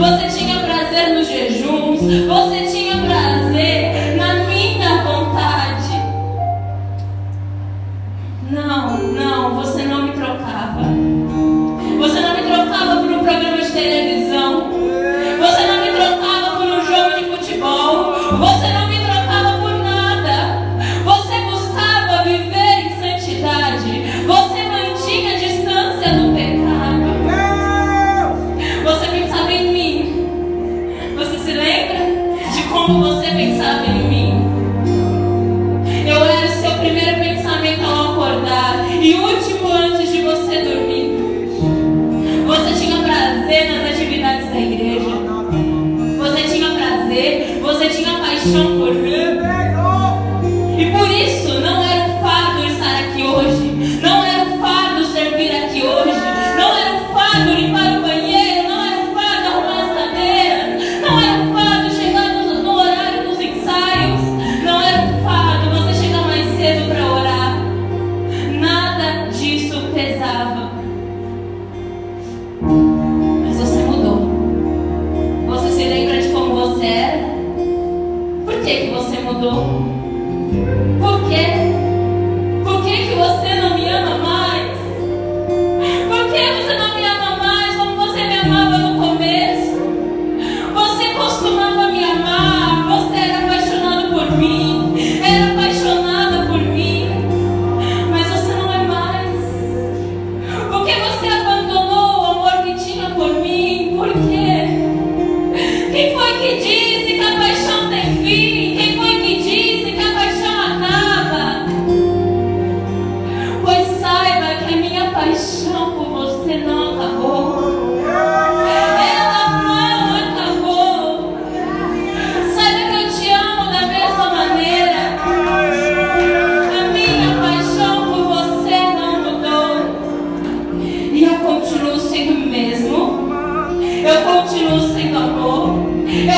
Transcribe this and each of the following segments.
Você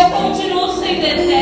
I want you to.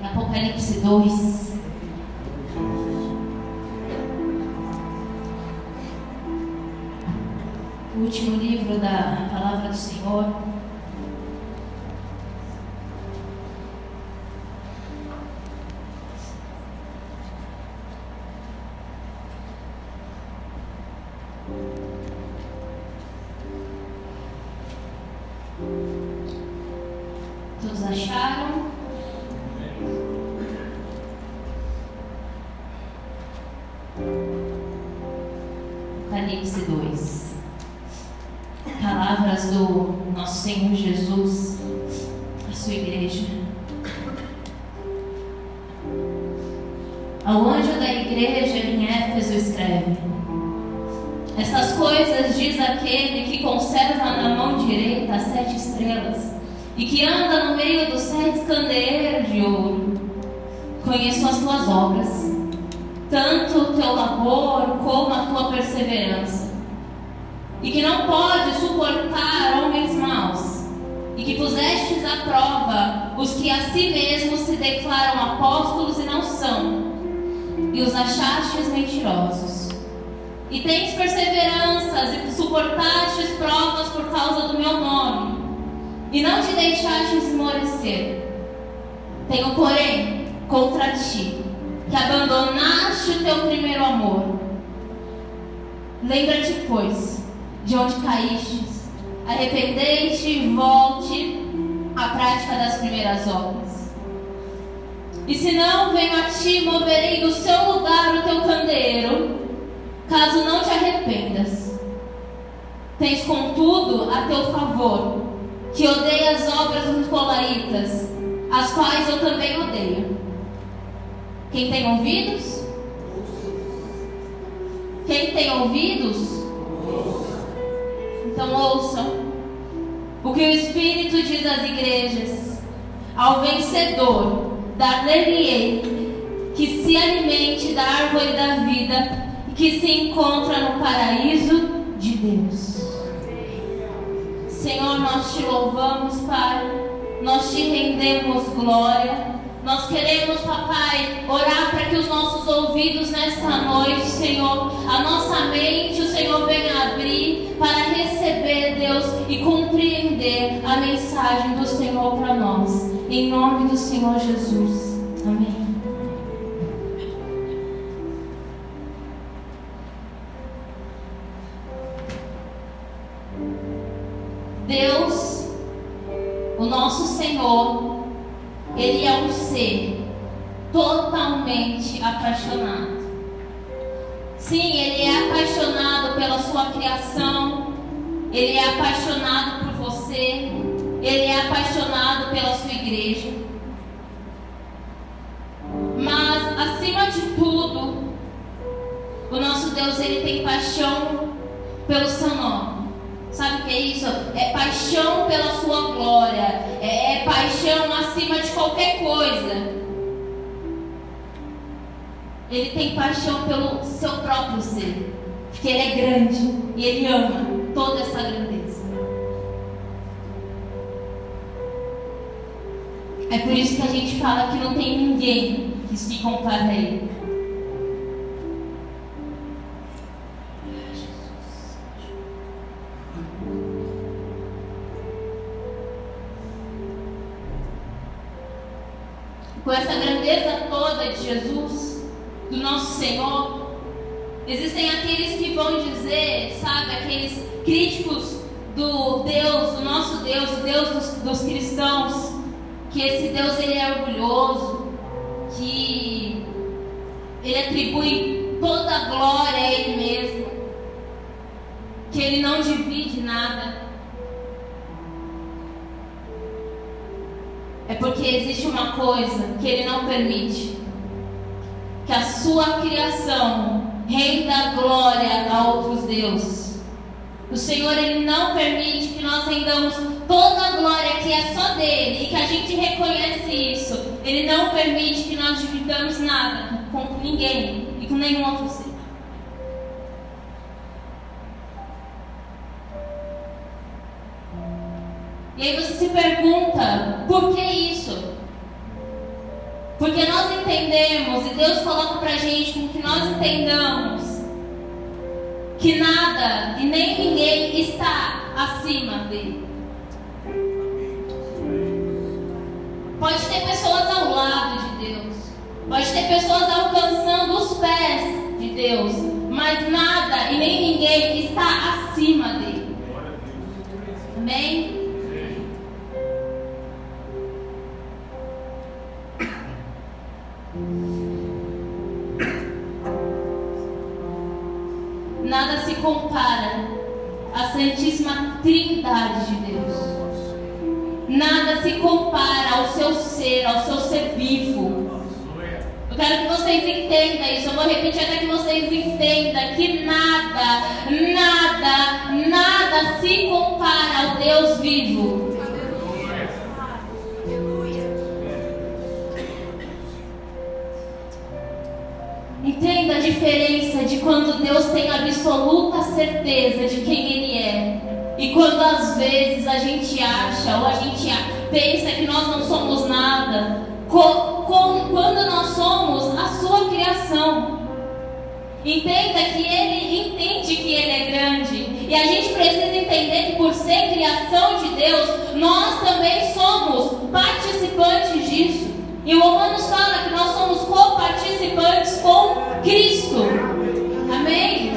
Em Apocalipse 2. O último livro da palavra do Senhor. E que anda no meio dos sete candeeiros de ouro. Conheço as tuas obras, tanto o teu labor como a tua perseverança, e que não podes suportar homens maus, e que pusestes à prova os que a si mesmos se declaram apóstolos e não são, e os achastes mentirosos. E tens perseveranças e suportastes provas por causa do meu nome, e não te deixastes esmorecer. Tenho, porém, contra ti que abandonaste o teu primeiro amor. Lembra-te, pois, de onde caístes, arrependei-te e volte à prática das primeiras obras. E se não, venho a ti, moverei do seu lugar o teu candeeiro, caso não te arrependas. Tens, contudo, a teu favor, que odeia as obras dos colaitas, as quais eu também odeio. Quem tem ouvidos? Quem tem ouvidos? Então ouçam o que o Espírito diz às igrejas. Ao vencedor, dar-lhe-ei que se alimente da árvore da vida que se encontra no paraíso de Deus. Senhor, nós te louvamos, Pai. Nós te rendemos glória. Nós queremos, papai, orar para que os nossos ouvidos nesta noite, Senhor, a nossa mente, o Senhor venha abrir para receber, Deus, e compreender a mensagem do Senhor para nós. Em nome do Senhor Jesus. Amém. Senhor, Ele é um ser totalmente apaixonado. Sim, Ele é apaixonado pela sua criação, Ele é apaixonado por você, Ele é apaixonado pela sua igreja. Mas, acima de tudo, o nosso Deus, Ele tem paixão pelo seu nome. Sabe o que é isso? É paixão pela sua glória. É, é paixão acima de qualquer coisa. Ele tem paixão pelo seu próprio ser. Porque ele é grande e ele ama toda essa grandeza. É por isso que a gente fala que não tem ninguém que se compara a ele. Senhor, existem aqueles que vão dizer, sabe, aqueles críticos do Deus, do nosso Deus, o Deus dos, dos cristãos, que esse Deus ele é orgulhoso, que ele atribui toda a glória a ele mesmo, que ele não divide nada. É porque existe uma coisa que ele não permite, que a sua criação renda glória a outros deuses. O Senhor ele não permite que nós rendamos toda a glória que é só dele e que a gente reconhece isso. Ele não permite que nós dividamos nada com ninguém e com nenhum outro ser. E aí você se pergunta, por que isso? Porque nós entendemos e Deus coloca pra gente com que nós entendamos que nada e nem ninguém está acima dele. Pode ter pessoas ao lado de Deus, pode ter pessoas alcançando os pés de Deus, mas nada e nem ninguém está acima dele. Amém? Santíssima Trindade de Deus. Nada se compara ao seu ser, ao seu ser vivo. Eu quero que vocês entendam isso. Eu vou repetir até que vocês entendam que nada, nada, nada se compara ao Deus vivo. Entenda a diferença de quando Deus tem absoluta certeza de quem Ele é. E quando às vezes a gente acha ou a gente pensa que nós não somos nada. Quando nós somos a sua criação. Entenda que Ele entende que Ele é grande. E a gente precisa entender que por ser criação de Deus, nós também somos participantes disso. E o Romanos fala que nós somos coparticipantes com Cristo. Amém?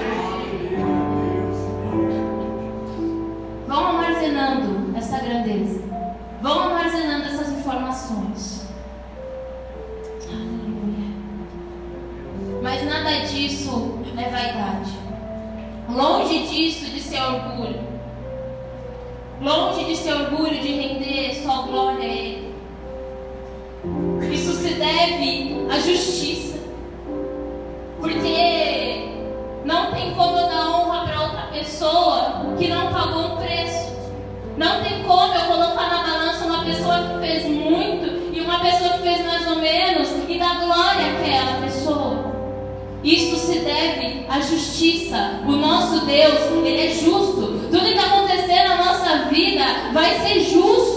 Vão armazenando essa grandeza. Vão armazenando essas informações. Aleluia. Mas nada disso é vaidade. Longe disso de ser orgulho. Longe de ser orgulho de render só glória a Ele deve à justiça. Porque não tem como eu dar honra para outra pessoa que não pagou um preço. Não tem como eu colocar na balança uma pessoa que fez muito e uma pessoa que fez mais ou menos e dar glória àquela pessoa. Isso se deve à justiça. O nosso Deus, Ele é justo. Tudo que acontecer na nossa vida vai ser justo.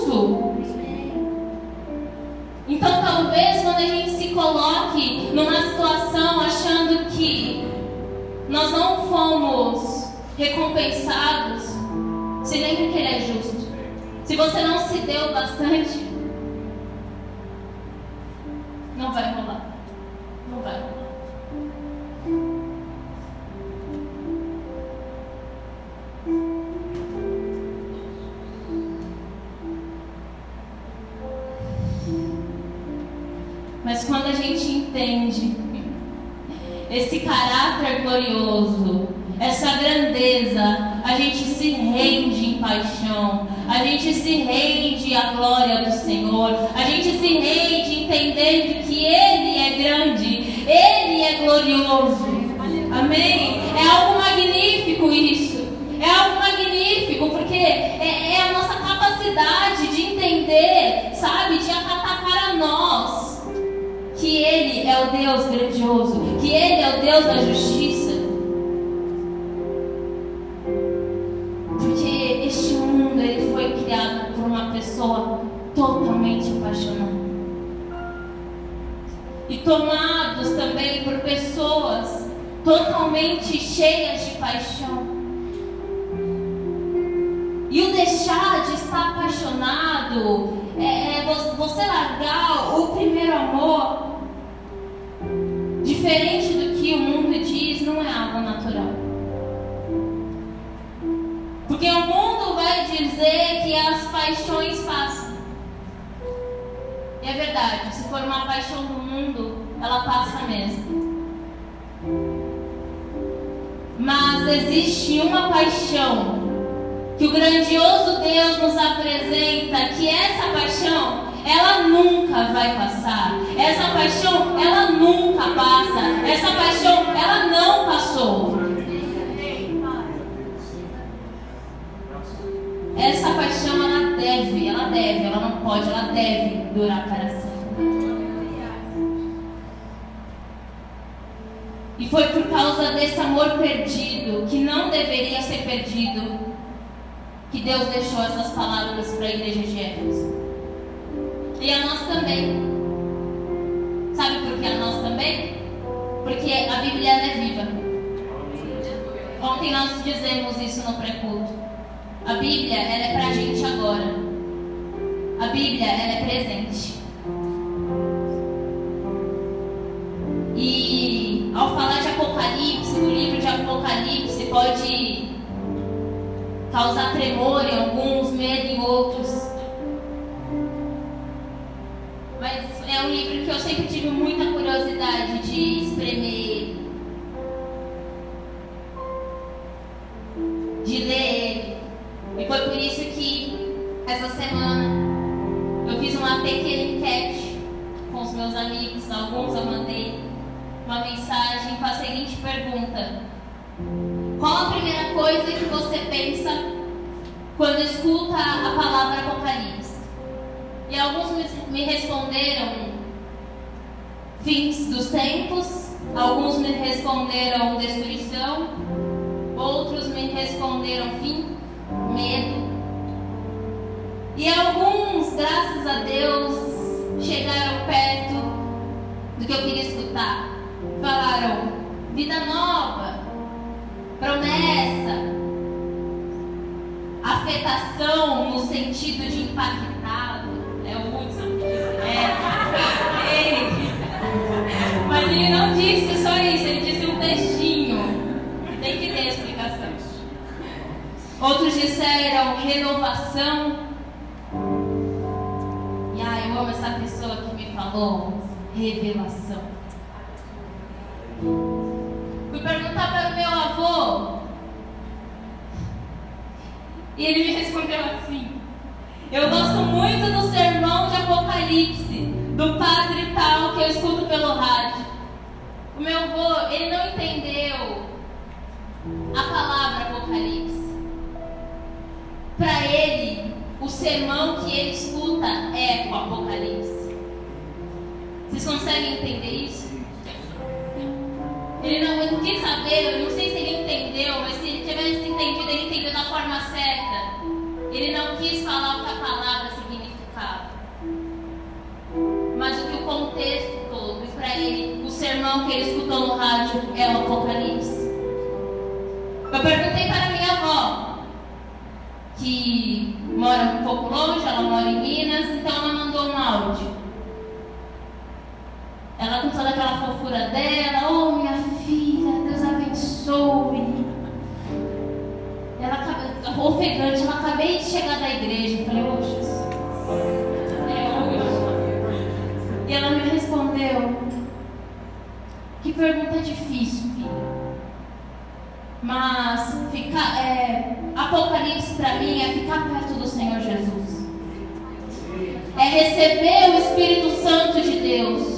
Talvez quando a gente se coloque numa situação achando que nós não fomos recompensados, se lembre que Ele é justo. Se você não se deu bastante, não vai rolar. Não vai rolar. Entende esse caráter glorioso, essa grandeza, a gente se rende em paixão, a gente se rende à glória do Senhor, a gente se rende entendendo que Ele é grande, Ele é glorioso. Amém? É algo magnífico isso. É algo magnífico, porque é, é a nossa capacidade de entender, sabe, de acatar para nós é o Deus grandioso, que Ele é o Deus da justiça. Porque este mundo ele foi criado por uma pessoa totalmente apaixonada e tomados também por pessoas totalmente cheias de paixão. E o deixar de estar apaixonado é, é você largar o primeiro amor, diferente do que o mundo diz, não é algo natural. Porque o mundo vai dizer que as paixões passam. E é verdade, se for uma paixão do mundo, ela passa mesmo. Mas existe uma paixão que o grandioso Deus nos apresenta, que essa paixão, ela nunca vai passar. Essa paixão, ela nunca passa. Essa paixão, ela não passou. Essa paixão, ela deve, ela deve, ela não pode, ela deve durar para sempre. E foi por causa desse amor perdido, que não deveria ser perdido, que Deus deixou essas palavras para a igreja de Éfeso. E a nós também. Sabe por que a nós também? Porque a Bíblia é viva. Ontem nós dizemos isso no pré-culto. A Bíblia ela é para a gente agora. A Bíblia ela é presente. E ao falar de Apocalipse, no livro de Apocalipse pode causar tremor em alguns, medo em outros. É um livro que eu sempre tive muita curiosidade de espremer de ler ele. E foi por isso que essa semana eu fiz uma pequena enquete com os meus amigos, alguns eu mandei uma mensagem com a seguinte pergunta: Qual a primeira coisa que você pensa quando escuta a palavra Apocalipse? Alguns me responderam fins dos tempos, alguns me responderam destruição, outros me responderam fim, medo. E alguns, graças a Deus, chegaram perto do que eu queria escutar. Falaram vida nova, promessa, afetação no sentido de impactado. Disse só isso, ele disse um textinho. Tem que ter explicação. Outros disseram renovação. E ah, eu amo essa pessoa que me falou revelação. Fui perguntar para o meu avô. E ele me respondeu assim: Eu gosto muito do sermão de Apocalipse, do padre tal que eu escuto pelo rádio. O meu avô, ele não entendeu a palavra Apocalipse. Para ele, o sermão que ele escuta é o Apocalipse. Vocês conseguem entender isso? Ele não quis saber, eu não sei se ele entendeu, mas se ele tivesse entendido, ele entendeu da forma certa. Ele não quis falar o que a palavra o sermão que ele escutou no rádio é o Apocalipse. Eu perguntei para minha avó, que mora um pouco longe, ela mora em Minas, então ela mandou um áudio. Ela com toda aquela fofura dela, oh minha filha, Deus abençoe. Ela ofegante, ela acabei de chegar da igreja. Eu falei, oh, Jesus. É hoje. E ela me respondeu, pergunta difícil. Mas ficar, é, Apocalipse para mim é ficar perto do Senhor Jesus. É receber o Espírito Santo de Deus.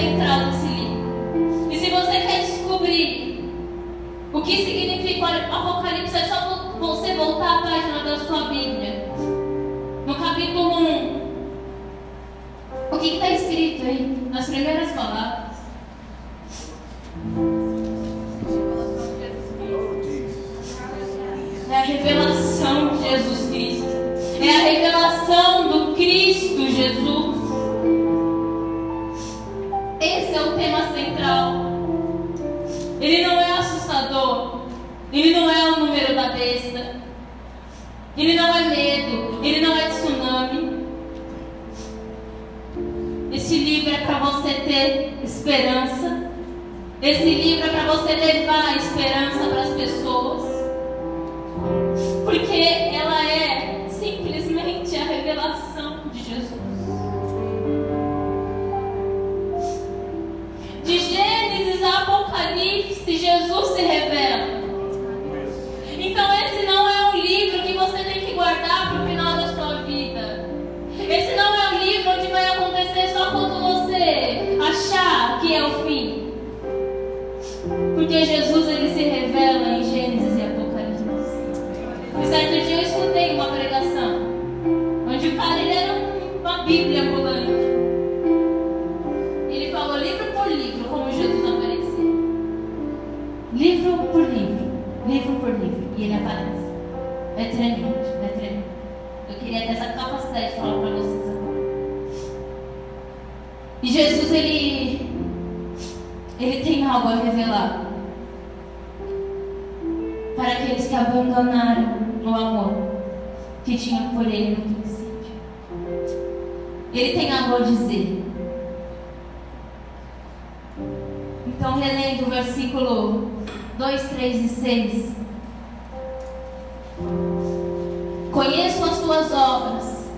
Central desse livro. E se você quer descobrir o que significa o Apocalipse, é só você voltar à página da sua Bíblia. No capítulo 1. O que está escrito aí? Nas primeiras palavras. Porque Jesus que abandonaram o amor que tinham por ele no princípio. Ele tem algo a dizer. Então, relendo o versículo 2, 3 e 6. Conheço as tuas obras,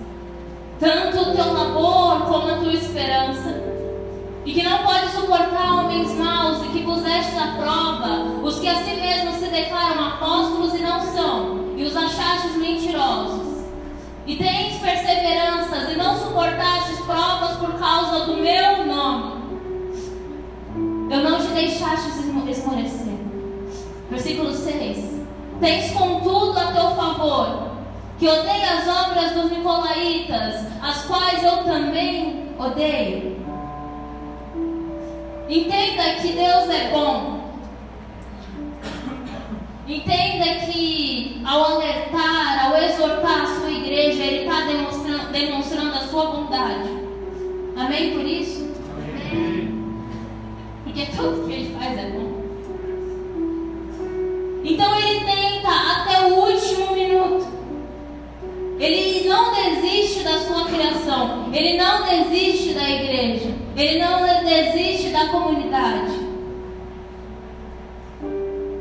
tanto o teu labor como a tua esperança, e que não pode suportar homens maus, e que puseste à prova os que a si mesmos se declaram apóstolos e não são, e os achastes mentirosos. E tens perseveranças, e não suportastes provas por causa do meu nome. Eu não te deixaste esmorecer. Versículo 6. Tens contudo a teu favor, que odeia as obras dos Nicolaitas, as quais eu também odeio. Entenda que Deus é bom. Entenda que ao alertar, ao exortar a sua igreja, Ele está demonstrando, demonstrando a sua bondade. Amém por isso? Amém. Porque tudo que Ele faz é bom. Então Ele tenta até o último minuto. Ele não desiste da sua criação. Ele não desiste da igreja. Ele não desiste da comunidade.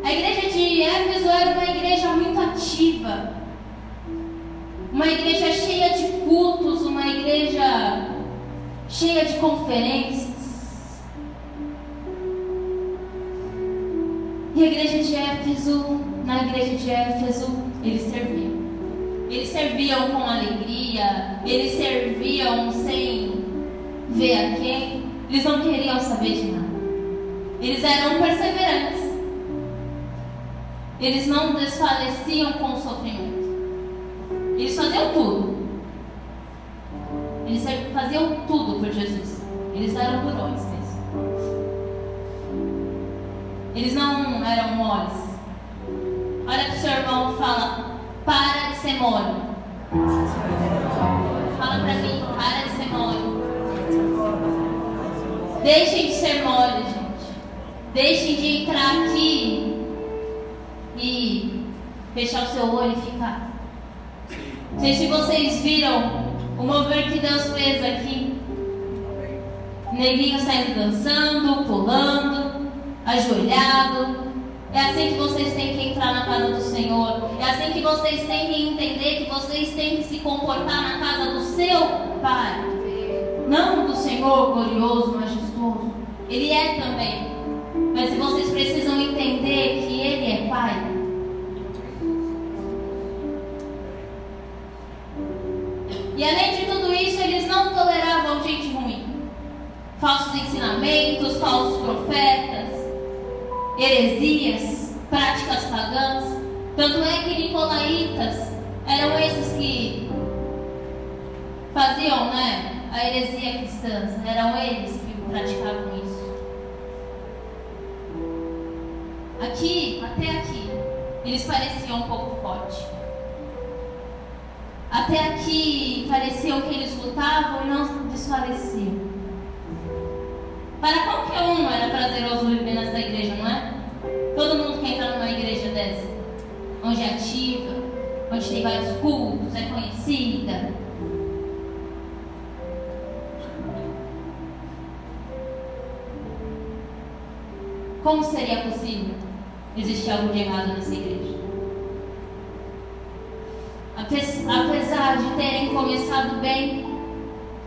A igreja de Éfeso era uma igreja muito ativa. Uma igreja cheia de cultos, uma igreja cheia de conferências. E a igreja de Éfeso, na igreja de Éfeso, eles serviam. Eles serviam com alegria, eles serviam sem ver a quem. Eles não queriam saber de nada. Eles eram perseverantes. Eles não desfaleciam com o sofrimento. Eles faziam tudo. Eles faziam tudo por Jesus. Eles eram durões mesmo. Eles não eram moles. Olha para o seu irmão e fala: para de ser mole. Fala para mim: para de ser mole. Deixem de ser mole, gente. Deixem de entrar aqui e fechar o seu olho e ficar. Sei se vocês viram o mover que Deus fez aqui. Neguinho saindo dançando, pulando, ajoelhado. É assim que vocês têm que entrar na casa do Senhor. É assim que vocês têm que entender que vocês têm que se comportar na casa do seu Pai. Não do Senhor glorioso, Ele é também. Mas vocês precisam entender que Ele é Pai. E além de tudo isso, eles não toleravam gente ruim. Falsos ensinamentos, falsos profetas, heresias, práticas pagãs. Tanto é que nicolaítas eram esses que faziam né, a heresia cristã, eram eles praticavam isso. Aqui, até aqui, eles pareciam um pouco fortes. Até aqui pareciam que eles lutavam e não desfaleciam. Para qualquer um era prazeroso viver nessa igreja, não é? Todo mundo quer entrar numa igreja dessa, onde é ativa, onde tem vários cultos, é conhecida. Como seria possível existir algo de errado nessa igreja? Apesar de terem começado bem,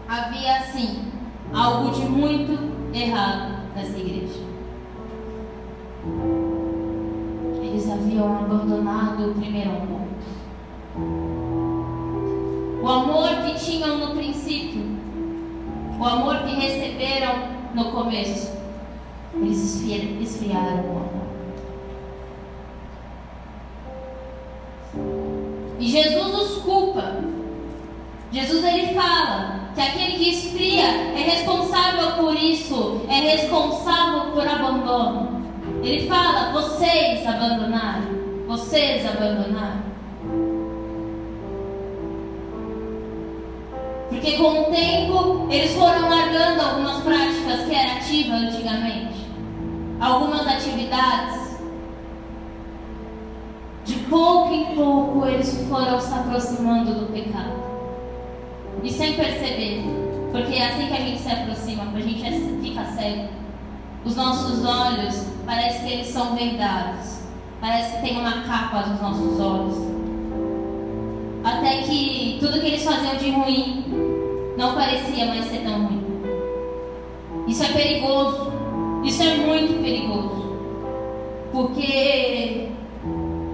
havia assim algo de muito errado nessa igreja. Eles haviam abandonado o primeiro amor. O amor que tinham no princípio, o amor que receberam no começo, eles esfriaram o amor. E Jesus os culpa. Jesus ele fala que aquele que esfria é responsável por isso, é responsável por abandono. Ele fala: vocês abandonaram, vocês abandonaram. Porque com o tempo eles foram largando algumas práticas que eram ativas antigamente, algumas atividades. De pouco em pouco eles foram se aproximando do pecado e sem perceber. Porque é assim que a gente se aproxima, a gente é, fica cego. Os nossos olhos parece que eles são vendados. Parece que tem uma capa nos nossos olhos. Até que tudo que eles faziam de ruim não parecia mais ser tão ruim. Isso é perigoso. Isso é muito perigoso. Porque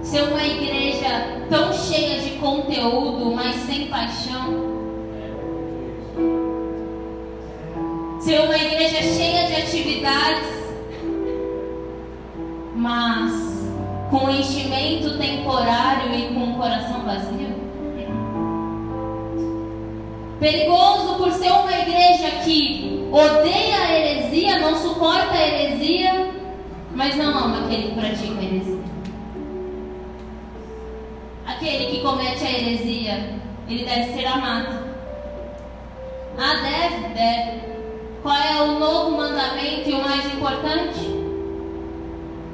ser uma igreja tão cheia de conteúdo, mas sem paixão, ser uma igreja cheia de atividades, mas com enchimento temporário e com o coração vazio? Perigoso por ser uma igreja que odeia a heresia, não suporta a heresia, mas não ama aquele que pratica a heresia. Aquele que comete a heresia, ele deve ser amado. Ah, deve? Deve. Qual é o novo mandamento e o mais importante?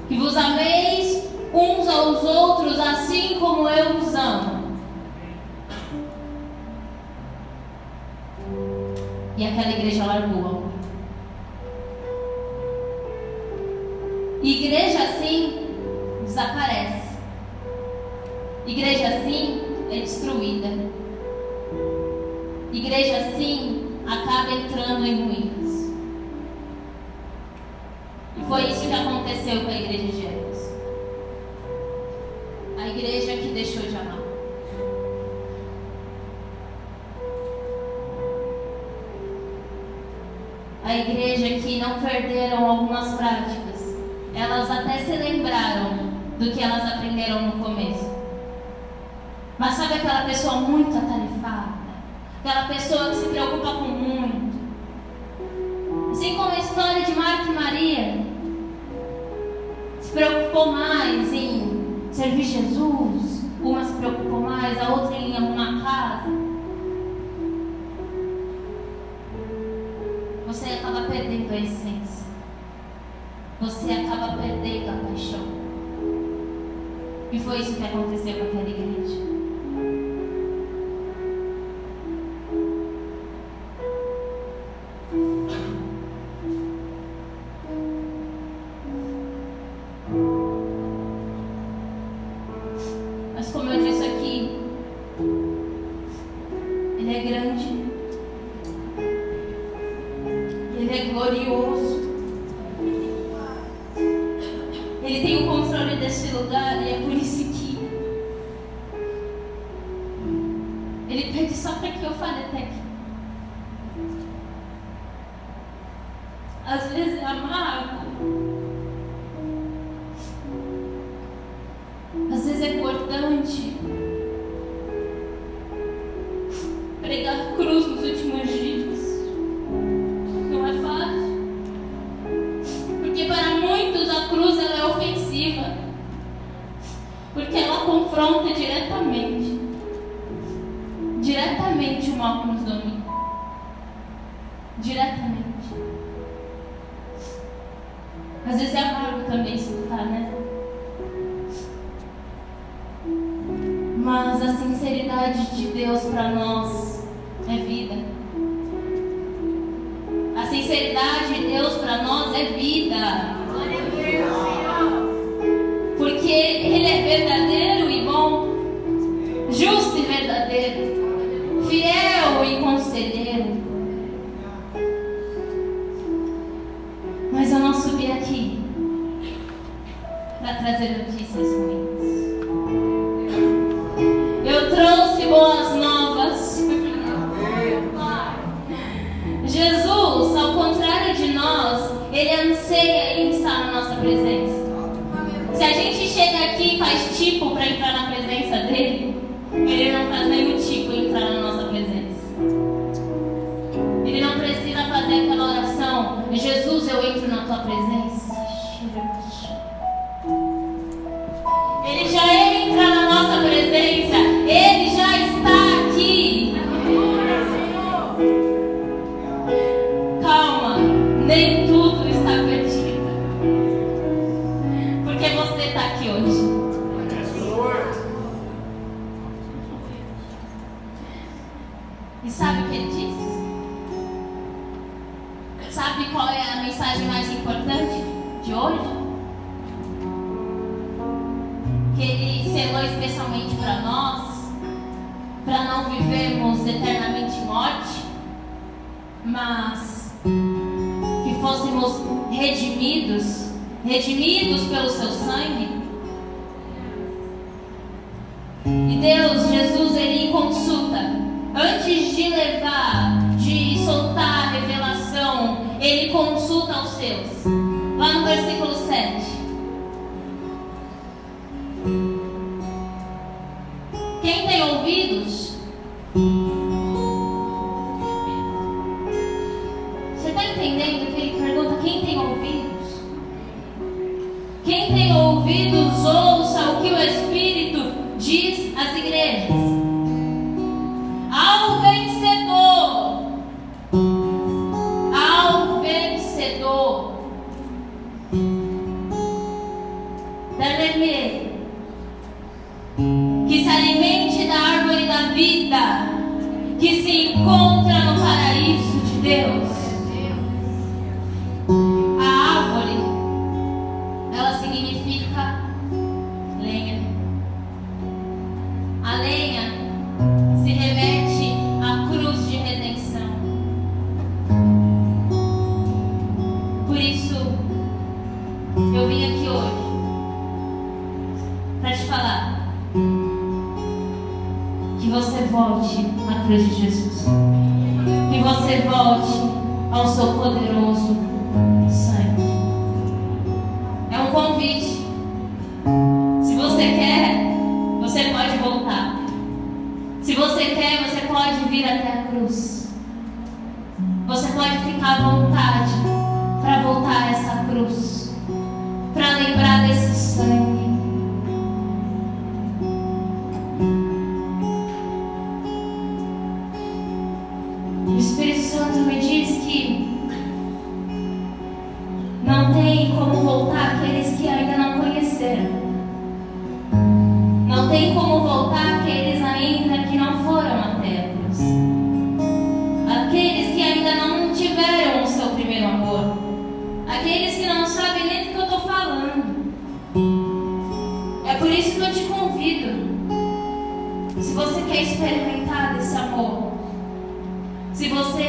Que vos ameis uns aos outros assim como eu vos amo. E aquela igreja largou. Igreja assim desaparece. Igreja assim é destruída. Igreja assim acaba entrando em ruínas. E foi isso que aconteceu com a igreja de Éfeso. A igreja que deixou de amar. A igreja que não perderam algumas práticas. Elas até se lembraram do que elas aprenderam no começo. Mas sabe aquela pessoa muito atarefada? Aquela pessoa que se preocupa com muito. Assim como a história de Marta e Maria. Se preocupou mais em servir Jesus. Uma se preocupou mais, a outra em arrumar acaba perdendo a essência. Você acaba perdendo a paixão. E foi isso que aconteceu com aquela igreja. glorioso. Ele tem o controle desse lugar e é por isso que Ele pede só para que eu fale até aqui. Às vezes amar para não vivermos eternamente morte, mas que fôssemos redimidos, redimidos pelo seu sangue. E Deus, Jesus, ele consulta antes de levar, de soltar a revelação, ele consulta aos seus. Lá no versículo 7. Experimentar desse amor, se você